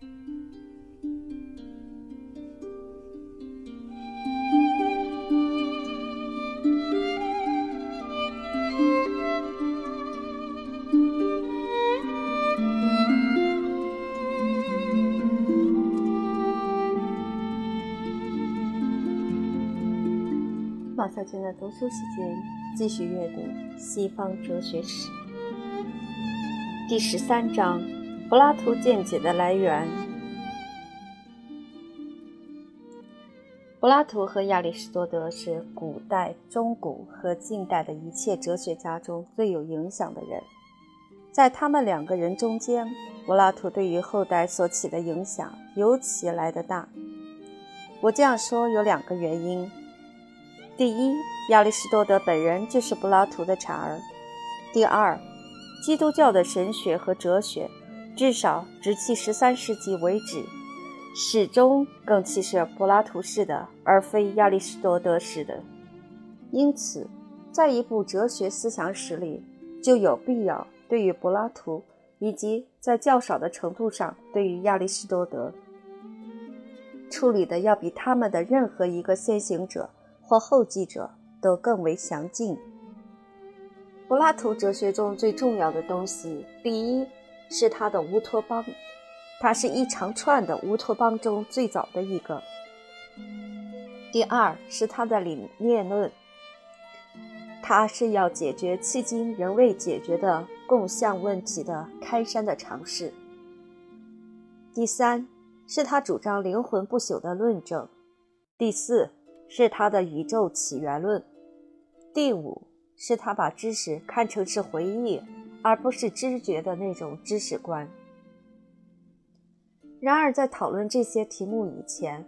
马小娟的读书时间，继续阅读西方哲学史第十三章：柏拉图见解的来源。柏拉图和亚里士多德是古代、中古和近代的一切哲学家中最有影响的人。在他们两个人中间，柏拉图对于后代所起的影响尤其来得大。我这样说有两个原因。第一，亚里士多德本人就是柏拉图的产儿；第二，基督教的神学和哲学，至少直至十三世纪为止，始终更其是柏拉图式的，而非亚里士多德式的。因此，在一部哲学思想史里，就有必要对于柏拉图，以及在较少的程度上对于亚里士多德，处理的要比他们的任何一个先行者。或后继者都更为详尽。柏拉图哲学中最重要的东西，第一是他的乌托邦，它是一长串的乌托邦中最早的一个；第二是他的理念论，它是要解决迄今仍未解决的共相问题的开山的尝试；第三是他主张灵魂不朽的论证；第四。是他的宇宙起源论。第五是他把知识看成是回忆，而不是知觉的那种知识观。然而，在讨论这些题目以前，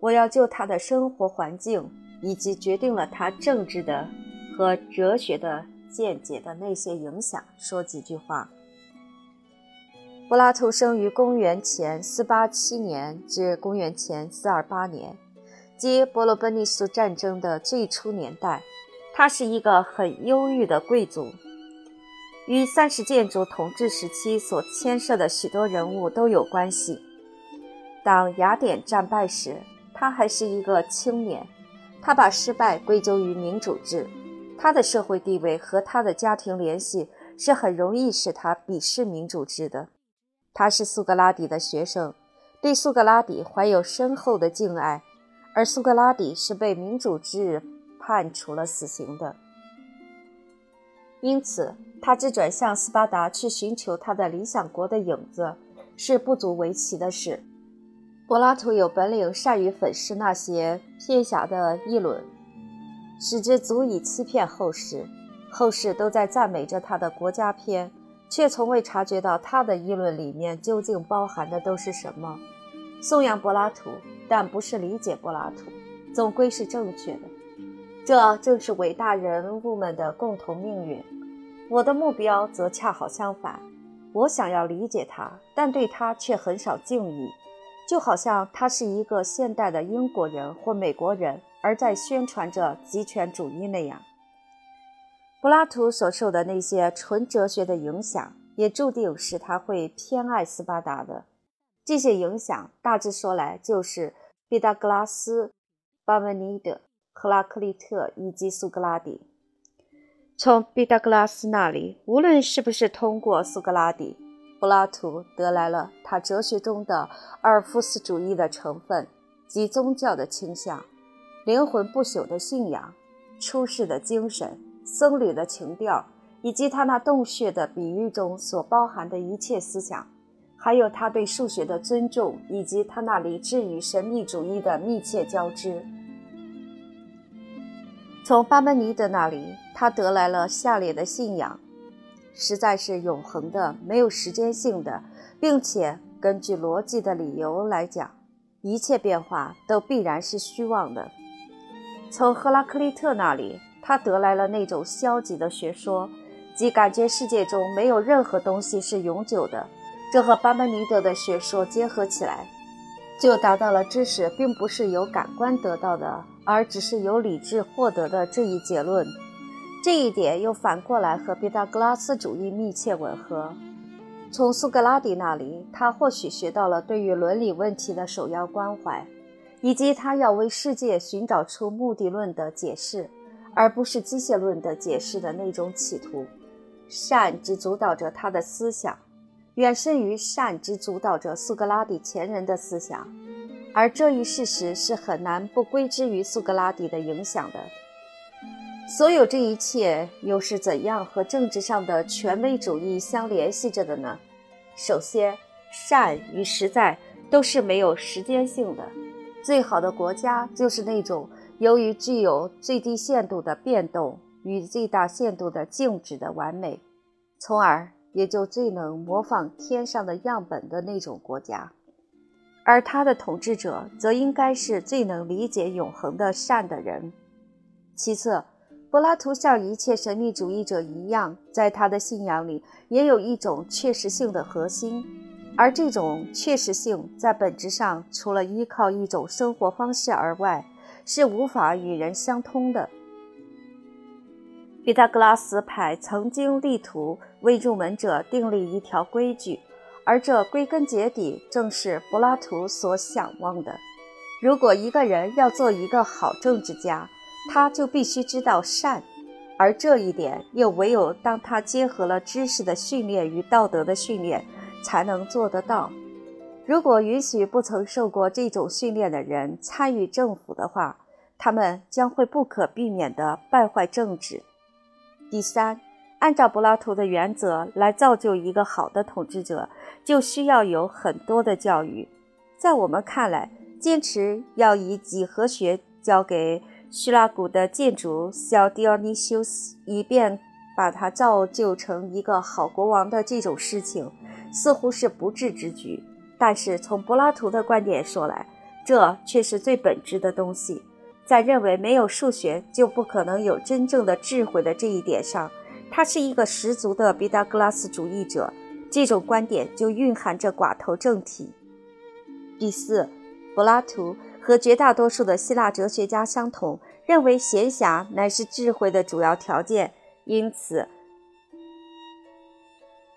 我要就他的生活环境以及决定了他政治的和哲学的见解的那些影响说几句话。柏拉图生于公元前487年至公元前428年。即伯罗奔尼撒战争的最初年代，他是一个很忧郁的贵族，与三十建筑统治时期所牵涉的许多人物都有关系。当雅典战败时，他还是一个青年，他把失败归咎于民主制。他的社会地位和他的家庭联系是很容易使他鄙视民主制的。他是苏格拉底的学生，对苏格拉底怀有深厚的敬爱。而苏格拉底是被民主制判处了死刑的，因此他只转向斯巴达去寻求他的理想国的影子，是不足为奇的事。柏拉图有本领，善于粉饰那些偏狭的议论，使之足以欺骗后世。后世都在赞美着他的国家篇，却从未察觉到他的议论里面究竟包含的都是什么。颂扬柏拉图。但不是理解柏拉图，总归是正确的。这正是伟大人物们的共同命运。我的目标则恰好相反，我想要理解他，但对他却很少敬意，就好像他是一个现代的英国人或美国人，而在宣传着极权主义那样。柏拉图所受的那些纯哲学的影响，也注定使他会偏爱斯巴达的。这些影响大致说来就是。毕达哥拉斯、巴门尼德、赫拉克利特以及苏格拉底。从毕达哥拉斯那里，无论是不是通过苏格拉底，柏拉图得来了他哲学中的阿尔夫斯主义的成分及宗教的倾向、灵魂不朽的信仰、出世的精神、僧侣的情调，以及他那洞穴的比喻中所包含的一切思想。还有他对数学的尊重，以及他那理智与神秘主义的密切交织。从巴门尼德那里，他得来了下列的信仰：实在是永恒的，没有时间性的，并且根据逻辑的理由来讲，一切变化都必然是虚妄的。从赫拉克利特那里，他得来了那种消极的学说，即感觉世界中没有任何东西是永久的。这和巴门尼德的学说结合起来，就达到了知识并不是由感官得到的，而只是由理智获得的这一结论。这一点又反过来和毕达哥拉斯主义密切吻合。从苏格拉底那里，他或许学到了对于伦理问题的首要关怀，以及他要为世界寻找出目的论的解释，而不是机械论的解释的那种企图。善只主导着他的思想，远胜于善只主导着苏格拉底前人的思想，而这一事实是很难不归之于苏格拉底的影响的。所有这一切又是怎样和政治上的权威主义相联系着的呢？首先，善与实在都是没有时间性的。最好的国家就是那种由于具有最低限度的变动与最大限度的静止的完美，从而也就最能模仿天上的样本的那种国家。而他的统治者则应该是最能理解永恒的善的人。其次，柏拉图像一切神秘主义者一样，在他的信仰里也有一种确实性的核心，而这种确实性在本质上，除了依靠一种生活方式而外，是无法与人相通的。毕达哥拉斯派曾经力图为入门者订立一条规矩，而这归根结底正是柏拉图所向往的：如果一个人要做一个好政治家，他就必须知道善，而这一点又唯有当他结合了知识的训练与道德的训练，才能做得到。如果允许不曾受过这种训练的人参与政府的话，他们将会不可避免地败坏政治。第三，按照柏拉图的原则来造就一个好的统治者，就需要有很多的教育。在我们看来，坚持要以几何学教给。叙拉古的建筑小迪奥尼修斯，以便把他造就成一个好国王的这种事情，似乎是不智之举。但是从柏拉图的观点说来，这却是最本质的东西。在认为没有数学就不可能有真正的智慧的这一点上，他是一个十足的毕达哥拉斯主义者。这种观点就蕴含着寡头政体。第四，柏拉图。和绝大多数的希腊哲学家相同，认为闲暇乃是智慧的主要条件，因此，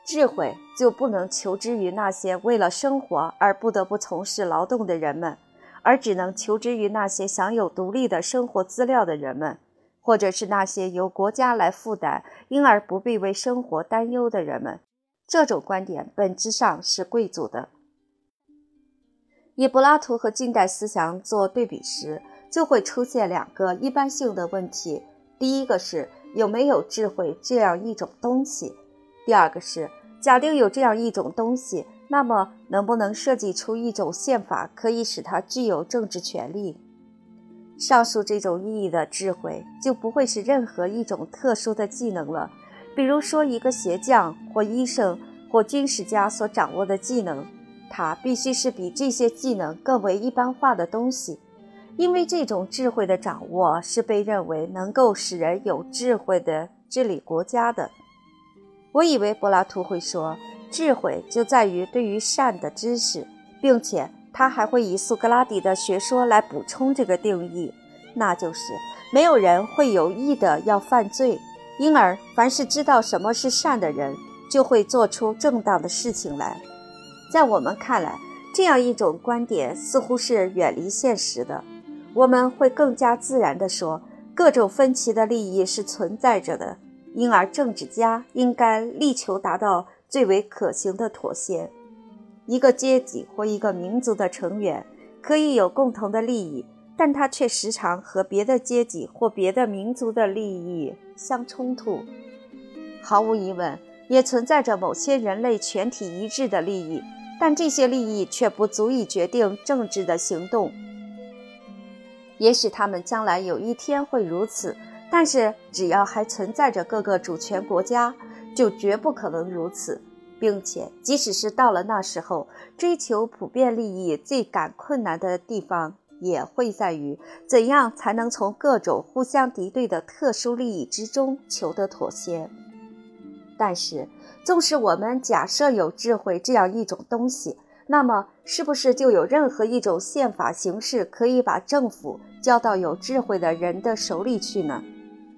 智慧就不能求之于那些为了生活而不得不从事劳动的人们，而只能求之于那些享有独立的生活资料的人们，或者是那些由国家来负担，因而不必为生活担忧的人们。这种观点本质上是贵族的。以柏拉图和近代思想做对比时，就会出现两个一般性的问题：第一个是有没有智慧这样一种东西；第二个是假定有这样一种东西，那么能不能设计出一种宪法，可以使它具有政治权利？上述这种意义的智慧，就不会是任何一种特殊的技能了，比如说一个鞋匠或医生或军事家所掌握的技能。它必须是比这些技能更为一般化的东西，因为这种智慧的掌握是被认为能够使人有智慧的治理国家的。我以为柏拉图会说，智慧就在于对于善的知识，并且他还会以苏格拉底的学说来补充这个定义，那就是没有人会有意的要犯罪，因而凡是知道什么是善的人，就会做出正当的事情来。在我们看来，这样一种观点似乎是远离现实的。我们会更加自然地说，各种分歧的利益是存在着的，因而政治家应该力求达到最为可行的妥协。一个阶级或一个民族的成员可以有共同的利益，但他却时常和别的阶级或别的民族的利益相冲突。毫无疑问，也存在着某些人类全体一致的利益。但这些利益却不足以决定政治的行动。也许他们将来有一天会如此，但是只要还存在着各个主权国家，就绝不可能如此，并且即使是到了那时候，追求普遍利益最感困难的地方，也会在于怎样才能从各种互相敌对的特殊利益之中求得妥协。但是。纵使我们假设有智慧这样一种东西，那么是不是就有任何一种宪法形式可以把政府交到有智慧的人的手里去呢？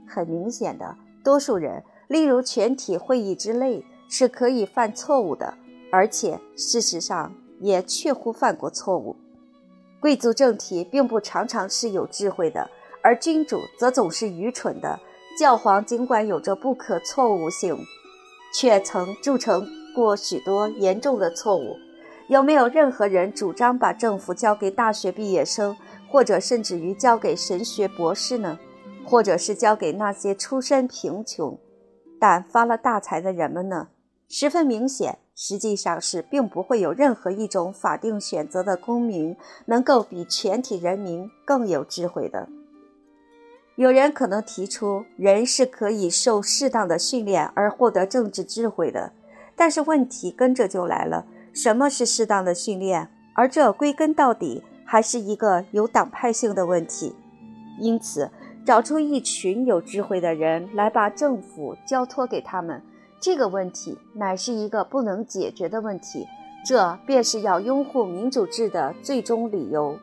很明显的，多数人，例如全体会议之类，是可以犯错误的，而且事实上也确乎犯过错误。贵族政体并不常常是有智慧的，而君主则总是愚蠢的。教皇尽管有着不可错误性，却曾铸成过许多严重的错误。有没有任何人主张把政府交给大学毕业生，或者甚至于交给神学博士呢？或者是交给那些出身贫穷但发了大财的人们呢？十分明显，实际上是并不会有任何一种法定选择的公民能够比全体人民更有智慧的。有人可能提出，人是可以受适当的训练而获得政治智慧的，但是问题跟着就来了：什么是适当的训练？而这归根到底还是一个有党派性的问题。因此，找出一群有智慧的人来把政府交托给他们。这个问题乃是一个不能解决的问题，这便是要拥护民主制的最终理由。